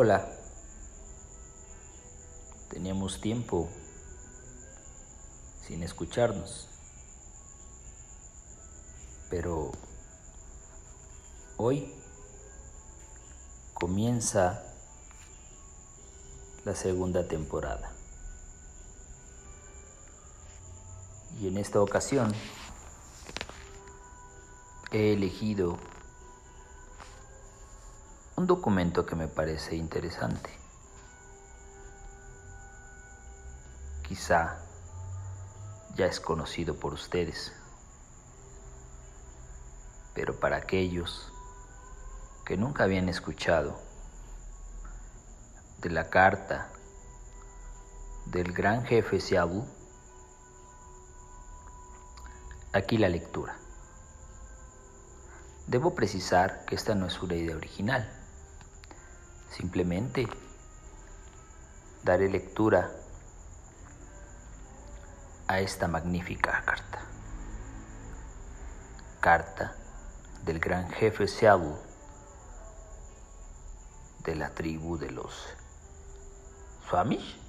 Hola. Teníamos tiempo sin escucharnos. Pero hoy comienza la segunda temporada. Y en esta ocasión he elegido un documento que me parece interesante. Quizá ya es conocido por ustedes, pero para aquellos que nunca habían escuchado de la carta del gran jefe Siabu, aquí la lectura. Debo precisar que esta no es una idea original. Simplemente daré lectura a esta magnífica carta. Carta del gran jefe Seattle de la tribu de los Swamish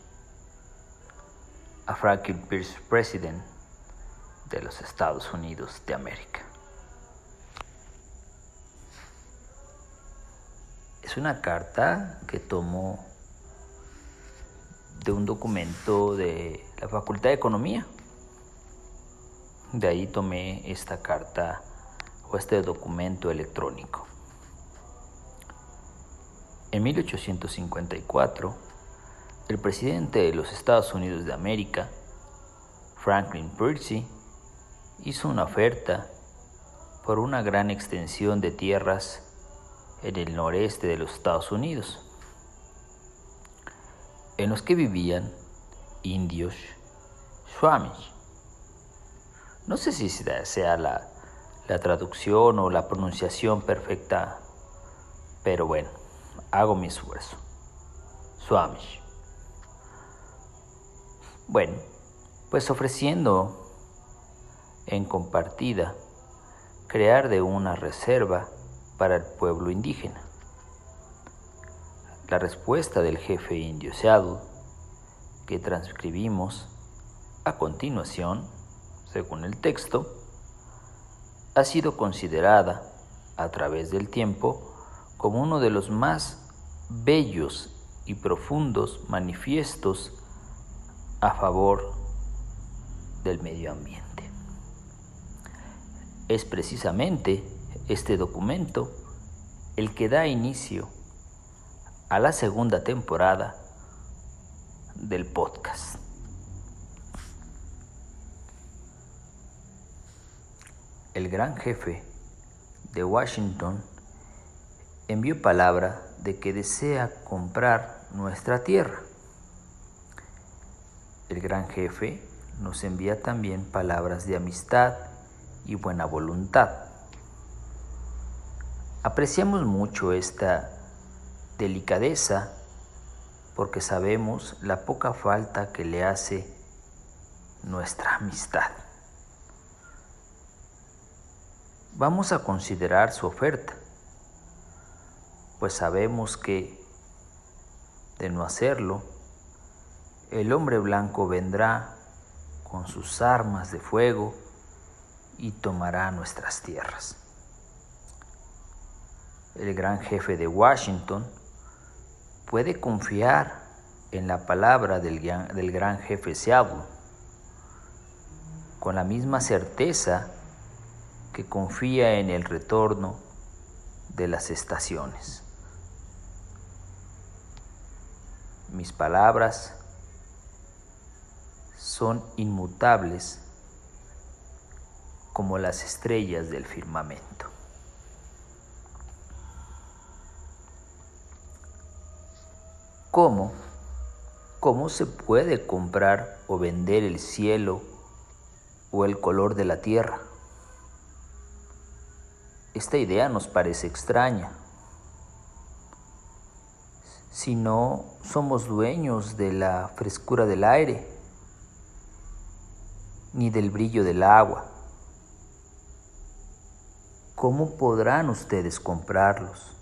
a Franklin Pierce, president de los Estados Unidos de América. Es una carta que tomó de un documento de la Facultad de Economía. De ahí tomé esta carta o este documento electrónico. En 1854, el presidente de los Estados Unidos de América, Franklin Percy, hizo una oferta por una gran extensión de tierras en el noreste de los Estados Unidos, en los que vivían indios Swamish. No sé si sea la, la traducción o la pronunciación perfecta, pero bueno, hago mi esfuerzo. Swamish. Bueno, pues ofreciendo en compartida crear de una reserva para el pueblo indígena. La respuesta del jefe indio Seattle, que transcribimos a continuación, según el texto, ha sido considerada a través del tiempo como uno de los más bellos y profundos manifiestos a favor del medio ambiente. Es precisamente este documento el que da inicio a la segunda temporada del podcast. El gran jefe de Washington envió palabra de que desea comprar nuestra tierra. El gran jefe nos envía también palabras de amistad y buena voluntad. Apreciamos mucho esta delicadeza porque sabemos la poca falta que le hace nuestra amistad. Vamos a considerar su oferta, pues sabemos que, de no hacerlo, el hombre blanco vendrá con sus armas de fuego y tomará nuestras tierras el gran jefe de Washington, puede confiar en la palabra del, gran jefe Seattle con la misma certeza que confía en el retorno de las estaciones. Mis palabras son inmutables como las estrellas del firmamento. ¿Cómo? ¿Cómo se puede comprar o vender el cielo o el color de la tierra? Esta idea nos parece extraña. Si no somos dueños de la frescura del aire, ni del brillo del agua, ¿cómo podrán ustedes comprarlos?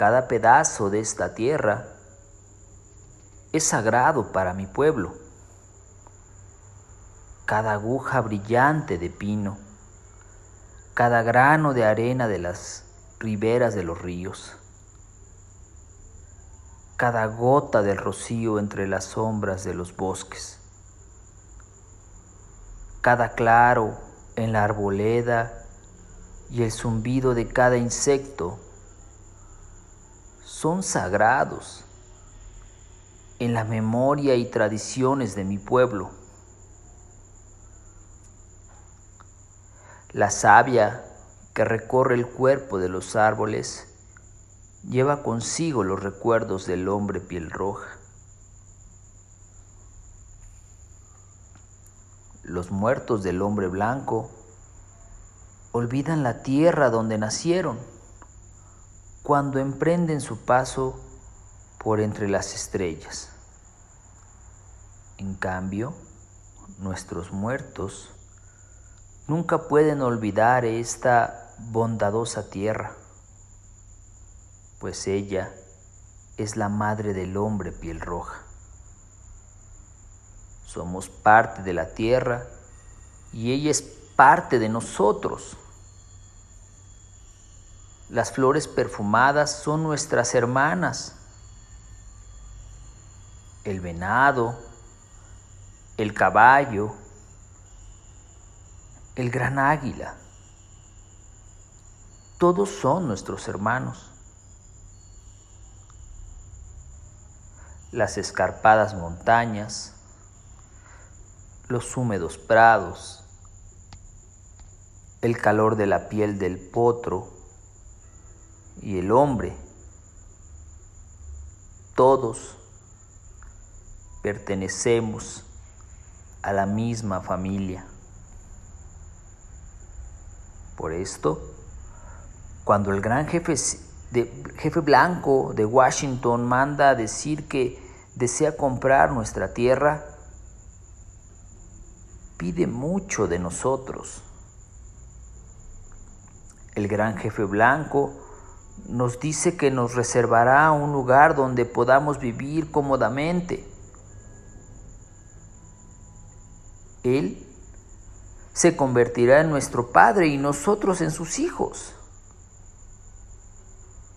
Cada pedazo de esta tierra es sagrado para mi pueblo. Cada aguja brillante de pino, cada grano de arena de las riberas de los ríos, cada gota del rocío entre las sombras de los bosques, cada claro en la arboleda y el zumbido de cada insecto son sagrados en la memoria y tradiciones de mi pueblo. La savia que recorre el cuerpo de los árboles lleva consigo los recuerdos del hombre piel roja. Los muertos del hombre blanco olvidan la tierra donde nacieron cuando emprenden su paso por entre las estrellas. En cambio, nuestros muertos nunca pueden olvidar esta bondadosa tierra, pues ella es la madre del hombre piel roja. Somos parte de la tierra y ella es parte de nosotros. Las flores perfumadas son nuestras hermanas. El venado, el caballo, el gran águila, todos son nuestros hermanos. Las escarpadas montañas, los húmedos prados, el calor de la piel del potro y el hombre, todos pertenecemos a la misma familia. Por esto, cuando el gran jefe, jefe blanco de Washington manda a decir que desea comprar nuestra tierra, pide mucho de nosotros. El gran jefe blanco nos dice que nos reservará un lugar donde podamos vivir cómodamente. Él se convertirá en nuestro Padre y nosotros en sus hijos.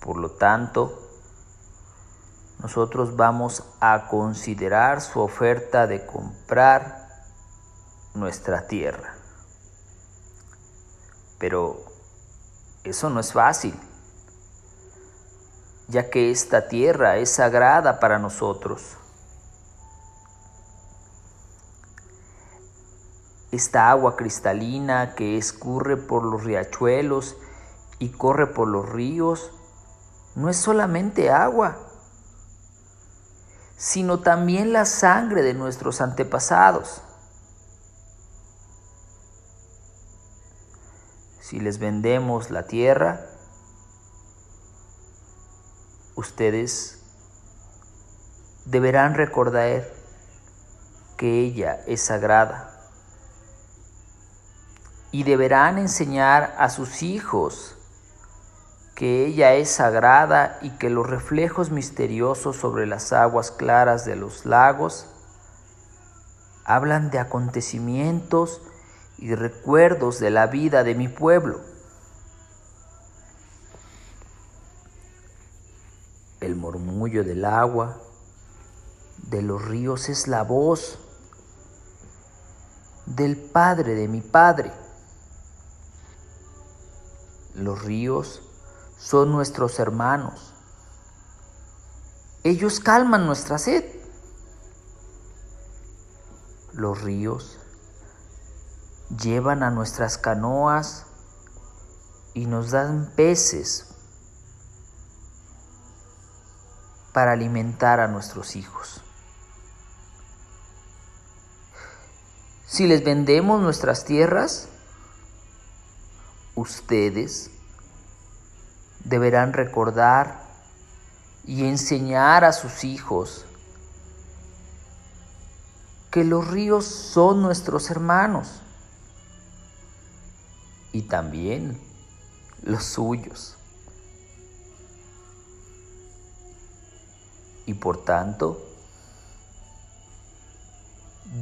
Por lo tanto, nosotros vamos a considerar su oferta de comprar nuestra tierra. Pero eso no es fácil, ya que esta tierra es sagrada para nosotros. Esta agua cristalina que escurre por los riachuelos y corre por los ríos no es solamente agua, sino también la sangre de nuestros antepasados. si les vendemos la tierra, ustedes deberán recordar que ella es sagrada y deberán enseñar a sus hijos que ella es sagrada y que los reflejos misteriosos sobre las aguas claras de los lagos hablan de acontecimientos y recuerdos de la vida de mi pueblo. El murmullo del agua, de los ríos es la voz del Padre de mi Padre. Los ríos son nuestros hermanos. Ellos calman nuestra sed. Los ríos llevan a nuestras canoas y nos dan peces para alimentar a nuestros hijos. Si les vendemos nuestras tierras, ustedes deberán recordar y enseñar a sus hijos que los ríos son nuestros hermanos y también los suyos. Y por tanto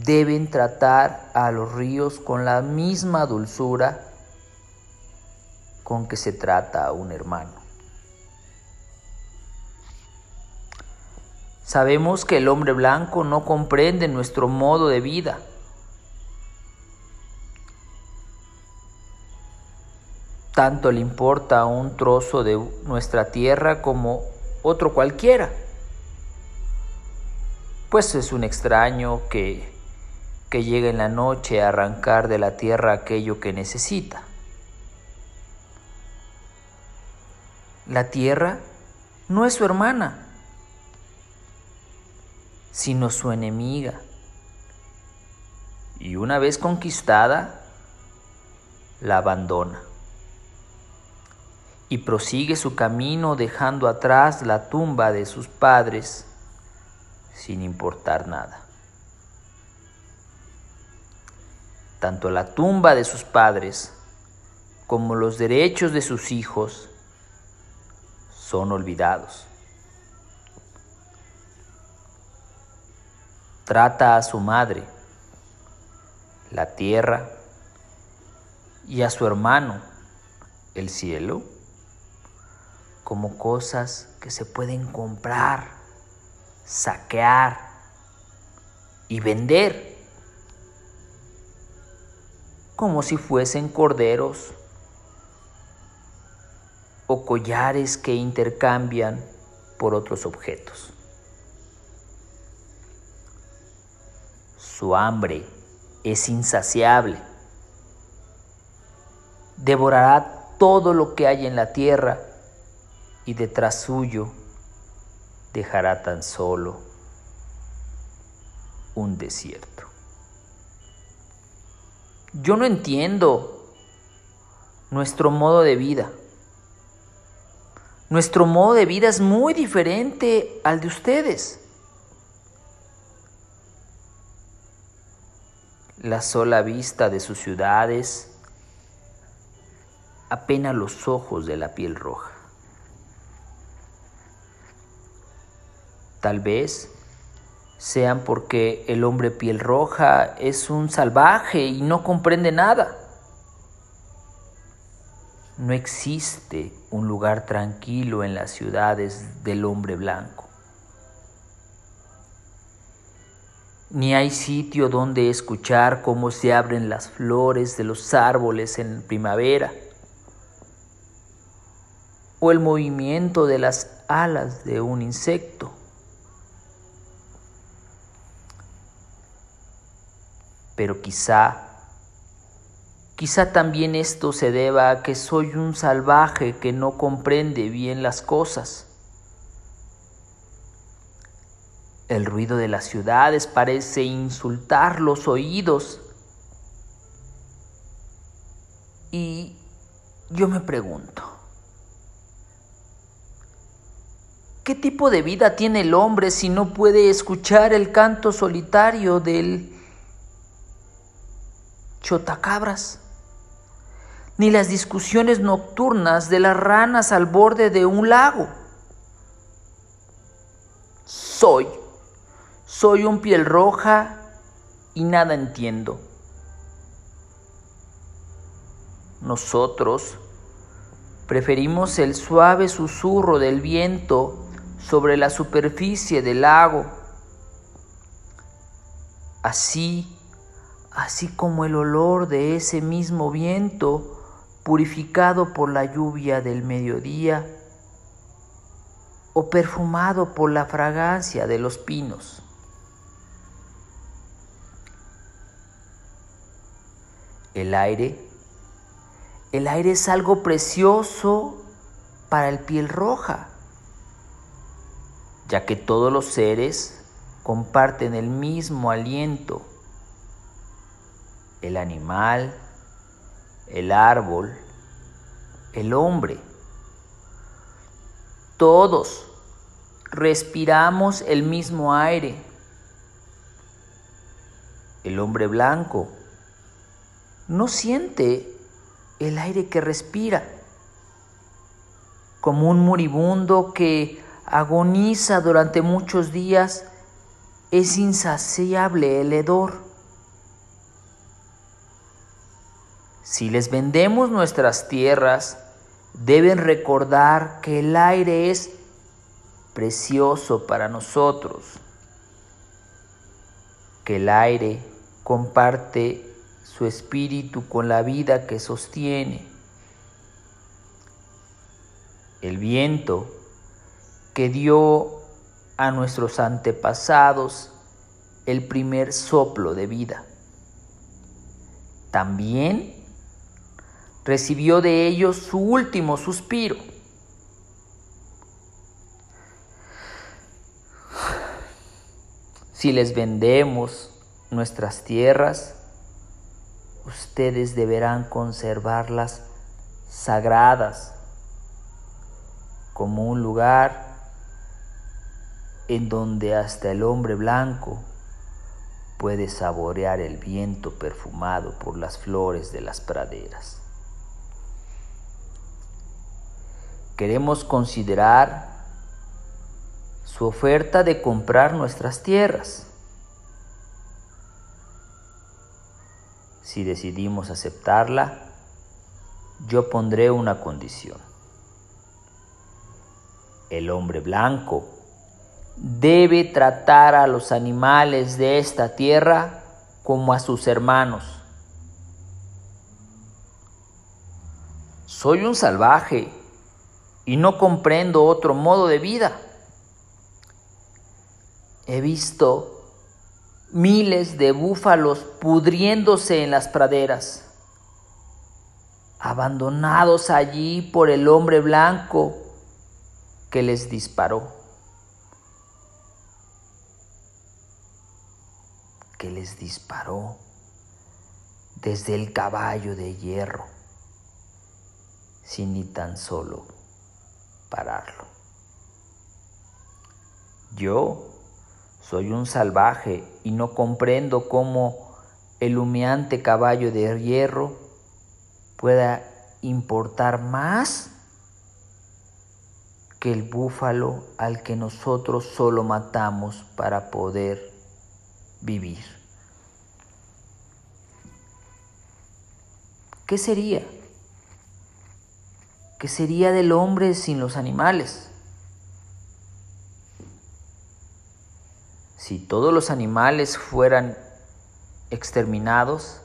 deben tratar a los ríos con la misma dulzura con que se trata a un hermano. Sabemos que el hombre blanco no comprende nuestro modo de vida. Tanto le importa un trozo de nuestra tierra como otro cualquiera. Pues es un extraño que, que llega en la noche a arrancar de la tierra aquello que necesita. La tierra no es su hermana sino su enemiga. Y una vez conquistada, la abandona. Y prosigue su camino dejando atrás la tumba de sus padres sin importar nada. Tanto la tumba de sus padres como los derechos de sus hijos son olvidados. trata a su madre, la tierra, y a su hermano, el cielo, como cosas que se pueden comprar, saquear y vender, como si fuesen corderos o collares que intercambian por otros objetos. Su hambre es insaciable. Devorará todo lo que hay en la tierra y detrás suyo dejará tan solo un desierto. Yo no entiendo nuestro modo de vida. Nuestro modo de vida es muy diferente al de ustedes. la sola vista de sus ciudades apena los ojos de la piel roja. Tal vez sean porque el hombre piel roja es un salvaje y no comprende nada. No existe un lugar tranquilo en las ciudades del hombre blanco. ni hay sitio donde escuchar cómo se abren las flores de los árboles en primavera, o el movimiento de las alas de un insecto. Pero quizá, quizá también esto se deba a que soy un salvaje que no comprende bien las cosas El ruido de las ciudades parece insultar los oídos. Y yo me pregunto, ¿qué tipo de vida tiene el hombre si no puede escuchar el canto solitario del chotacabras? Ni las discusiones nocturnas de las ranas al borde de un lago. Soy soy un piel roja y nada entiendo. Nosotros preferimos el suave susurro del viento sobre la superficie del lago. Así, así como el olor de ese mismo viento purificado por la lluvia del mediodía o perfumado por la fragancia de los pinos. El aire. El aire es algo precioso para el piel roja, ya que todos los seres comparten el mismo aliento. El animal, el árbol, el hombre. Todos respiramos el mismo aire. El hombre blanco no siente el aire que respira, como un moribundo que agoniza durante muchos días, es insaciable el hedor. Si les vendemos nuestras tierras, deben recordar que el aire es precioso para nosotros, que el aire comparte su espíritu con la vida que sostiene. El viento que dio a nuestros antepasados el primer soplo de vida. También recibió de ellos su último suspiro. Si les vendemos nuestras tierras, ustedes deberán conservarlas sagradas como un lugar en donde hasta el hombre blanco puede saborear el viento perfumado por las flores de las praderas. Queremos considerar su oferta de comprar nuestras tierras. Si decidimos aceptarla, yo pondré una condición. El hombre blanco debe tratar a los animales de esta tierra como a sus hermanos. Soy un salvaje y no comprendo otro modo de vida. He visto miles de búfalos pudriéndose en las praderas, abandonados allí por el hombre blanco que les disparó. que les disparó desde el caballo de hierro, sin ni tan solo pararlo. Yo soy un salvaje y no comprendo cómo el humeante caballo de hierro pueda importar más que el búfalo al que nosotros solo matamos para poder vivir. ¿Qué sería? ¿Qué sería del hombre sin los animales? Si todos los animales fueran exterminados,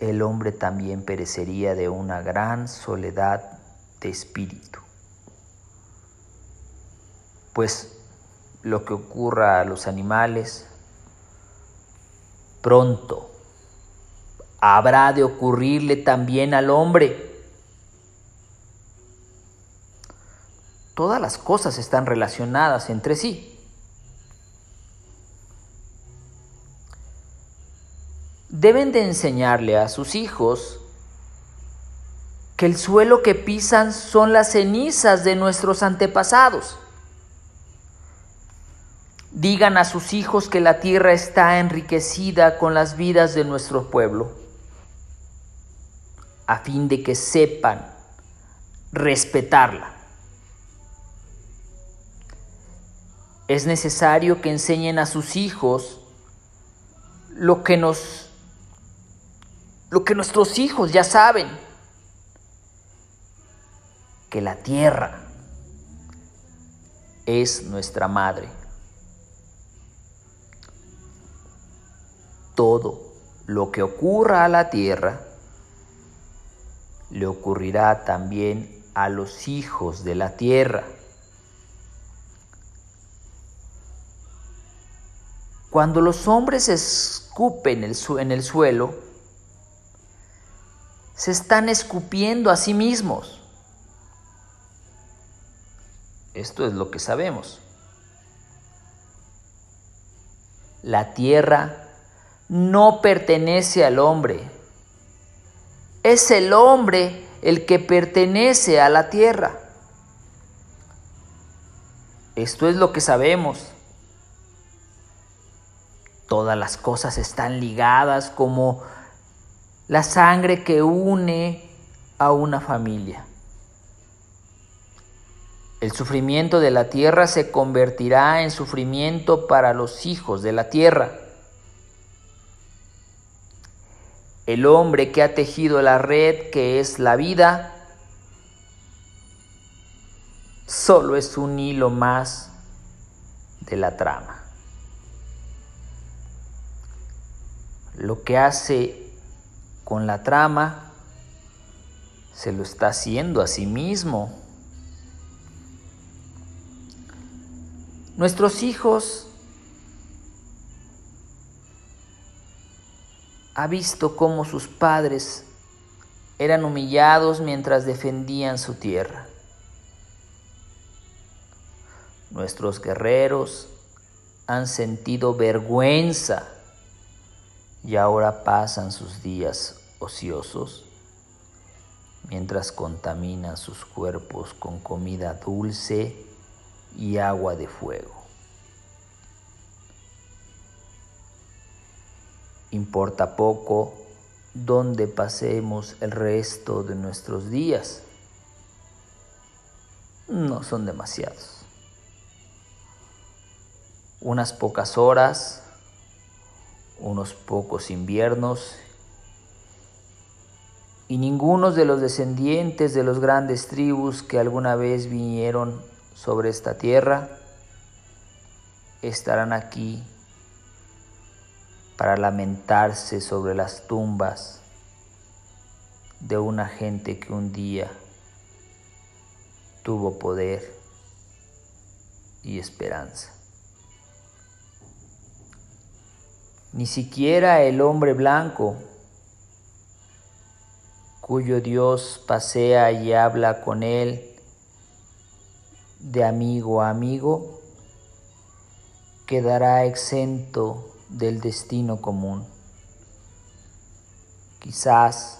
el hombre también perecería de una gran soledad de espíritu. Pues lo que ocurra a los animales, pronto habrá de ocurrirle también al hombre. Todas las cosas están relacionadas entre sí. deben de enseñarle a sus hijos que el suelo que pisan son las cenizas de nuestros antepasados. Digan a sus hijos que la tierra está enriquecida con las vidas de nuestro pueblo, a fin de que sepan respetarla. Es necesario que enseñen a sus hijos lo que nos lo que nuestros hijos ya saben, que la tierra es nuestra madre. Todo lo que ocurra a la tierra le ocurrirá también a los hijos de la tierra. Cuando los hombres escupen en el suelo, se están escupiendo a sí mismos. Esto es lo que sabemos. La tierra no pertenece al hombre. Es el hombre el que pertenece a la tierra. Esto es lo que sabemos. Todas las cosas están ligadas como la sangre que une a una familia. El sufrimiento de la tierra se convertirá en sufrimiento para los hijos de la tierra. El hombre que ha tejido la red que es la vida solo es un hilo más de la trama. Lo que hace con la trama se lo está haciendo a sí mismo. Nuestros hijos ha visto cómo sus padres eran humillados mientras defendían su tierra. Nuestros guerreros han sentido vergüenza y ahora pasan sus días ociosos mientras contaminan sus cuerpos con comida dulce y agua de fuego. Importa poco dónde pasemos el resto de nuestros días. No son demasiados. Unas pocas horas, unos pocos inviernos y ninguno de los descendientes de los grandes tribus que alguna vez vinieron sobre esta tierra estarán aquí para lamentarse sobre las tumbas de una gente que un día tuvo poder y esperanza. Ni siquiera el hombre blanco, cuyo Dios pasea y habla con él, de amigo a amigo, quedará exento del destino común. Quizás,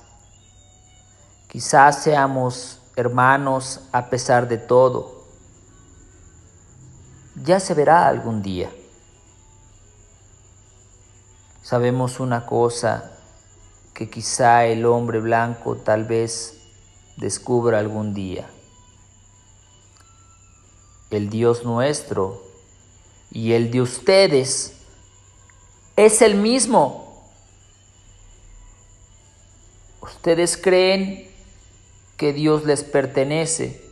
quizás seamos hermanos a pesar de todo. Ya se verá algún día. Sabemos una cosa que quizá el hombre blanco tal vez descubra algún día el Dios nuestro y el de ustedes es el mismo. Ustedes creen que Dios les pertenece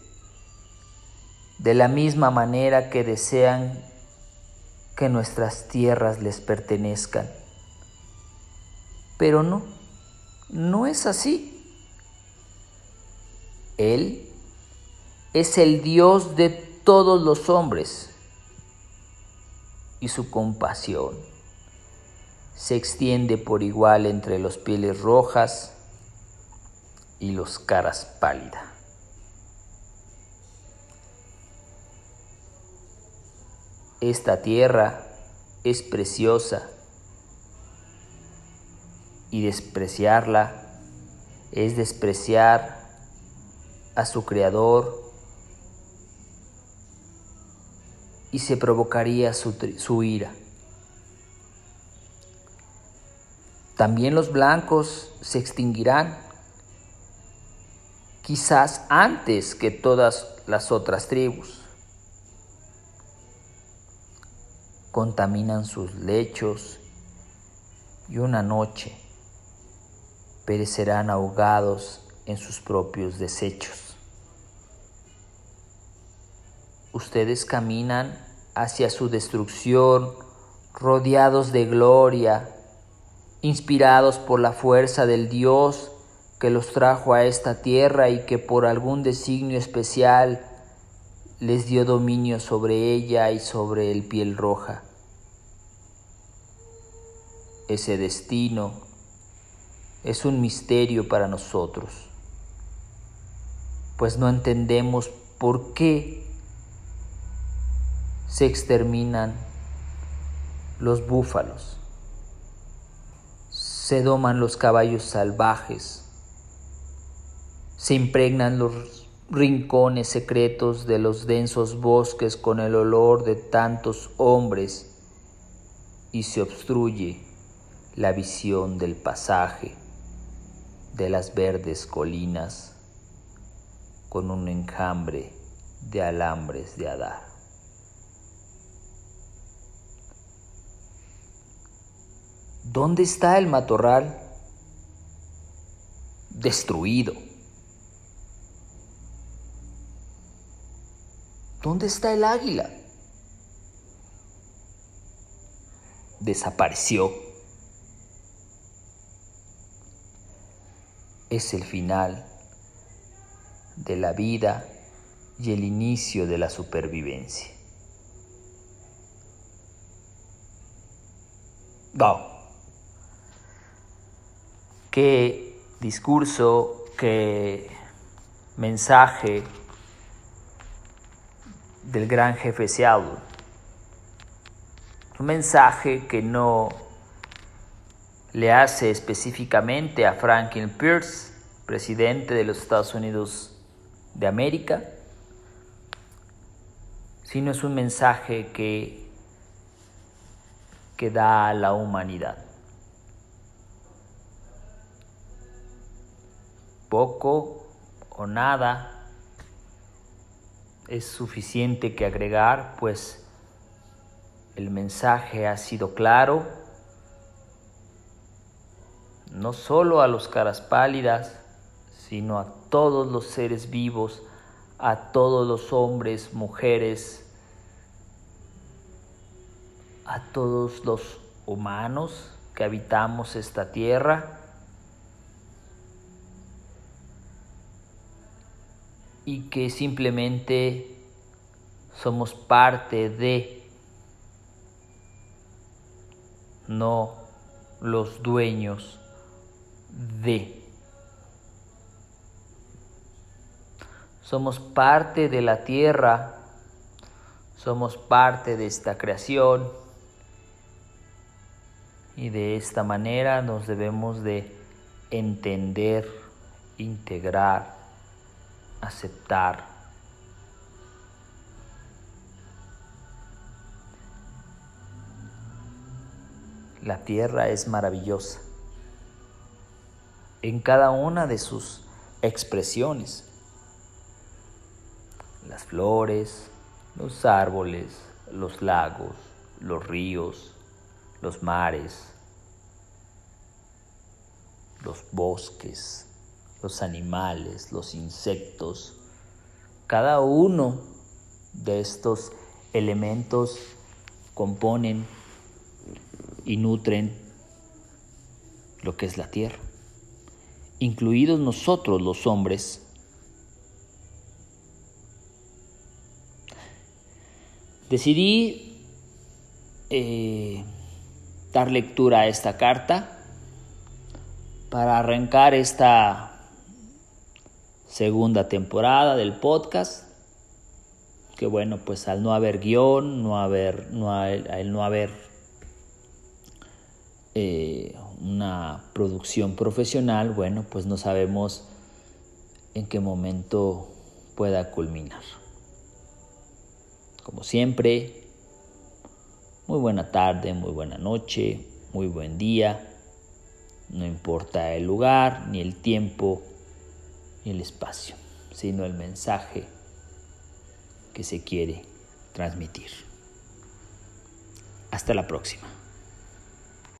de la misma manera que desean que nuestras tierras les pertenezcan. Pero no, no es así. Él es el Dios de todos los hombres y su compasión se extiende por igual entre los pieles rojas y los caras pálidas. Esta tierra es preciosa y despreciarla es despreciar a su creador y se provocaría su, ira. También los blancos se extinguirán, quizás antes que todas las otras tribus. Contaminan sus lechos y una noche perecerán ahogados en sus propios desechos ustedes caminan hacia su destrucción, rodeados de gloria, inspirados por la fuerza del Dios que los trajo a esta tierra y que por algún designio especial les dio dominio sobre ella y sobre el piel roja. Ese destino es un misterio para nosotros, pues no entendemos por qué se exterminan los búfalos, se doman los caballos salvajes, se impregnan los rincones secretos de los densos bosques con el olor de tantos hombres y se obstruye la visión del pasaje de las verdes colinas con un enjambre de alambres de Adar. ¿Dónde está el matorral? Destruido. ¿Dónde está el águila? Desapareció. Es el final de la vida y el inicio de la supervivencia. Wow. Qué discurso, qué mensaje del gran jefe Seattle. Un mensaje que no le hace específicamente a Franklin Pierce, presidente de los Estados Unidos de América, sino es un mensaje que, que da a la humanidad. Poco o nada es suficiente que agregar, pues el mensaje ha sido claro, no solo a los caras pálidas, sino a todos los seres vivos, a todos los hombres, mujeres, a todos los humanos que habitamos esta tierra. Y que simplemente somos parte de, no los dueños de. Somos parte de la tierra, somos parte de esta creación y de esta manera nos debemos de entender, integrar, aceptar. La tierra es maravillosa en cada una de sus expresiones. Las flores, los árboles, los lagos, los ríos, los mares, los bosques, los animales, los insectos. Cada uno de estos elementos componen y nutren lo que es la tierra, incluidos nosotros los hombres. Decidí eh, dar lectura a esta carta para arrancar esta segunda temporada del podcast. Que bueno, pues al no haber guion, no haber, no, al no haber eh, una producción profesional, bueno, pues no sabemos en qué momento pueda culminar. Como siempre, muy buena tarde, muy buena noche, muy buen día. No importa el lugar, ni el tiempo, ni el espacio, sino el mensaje que se quiere transmitir. Hasta la próxima.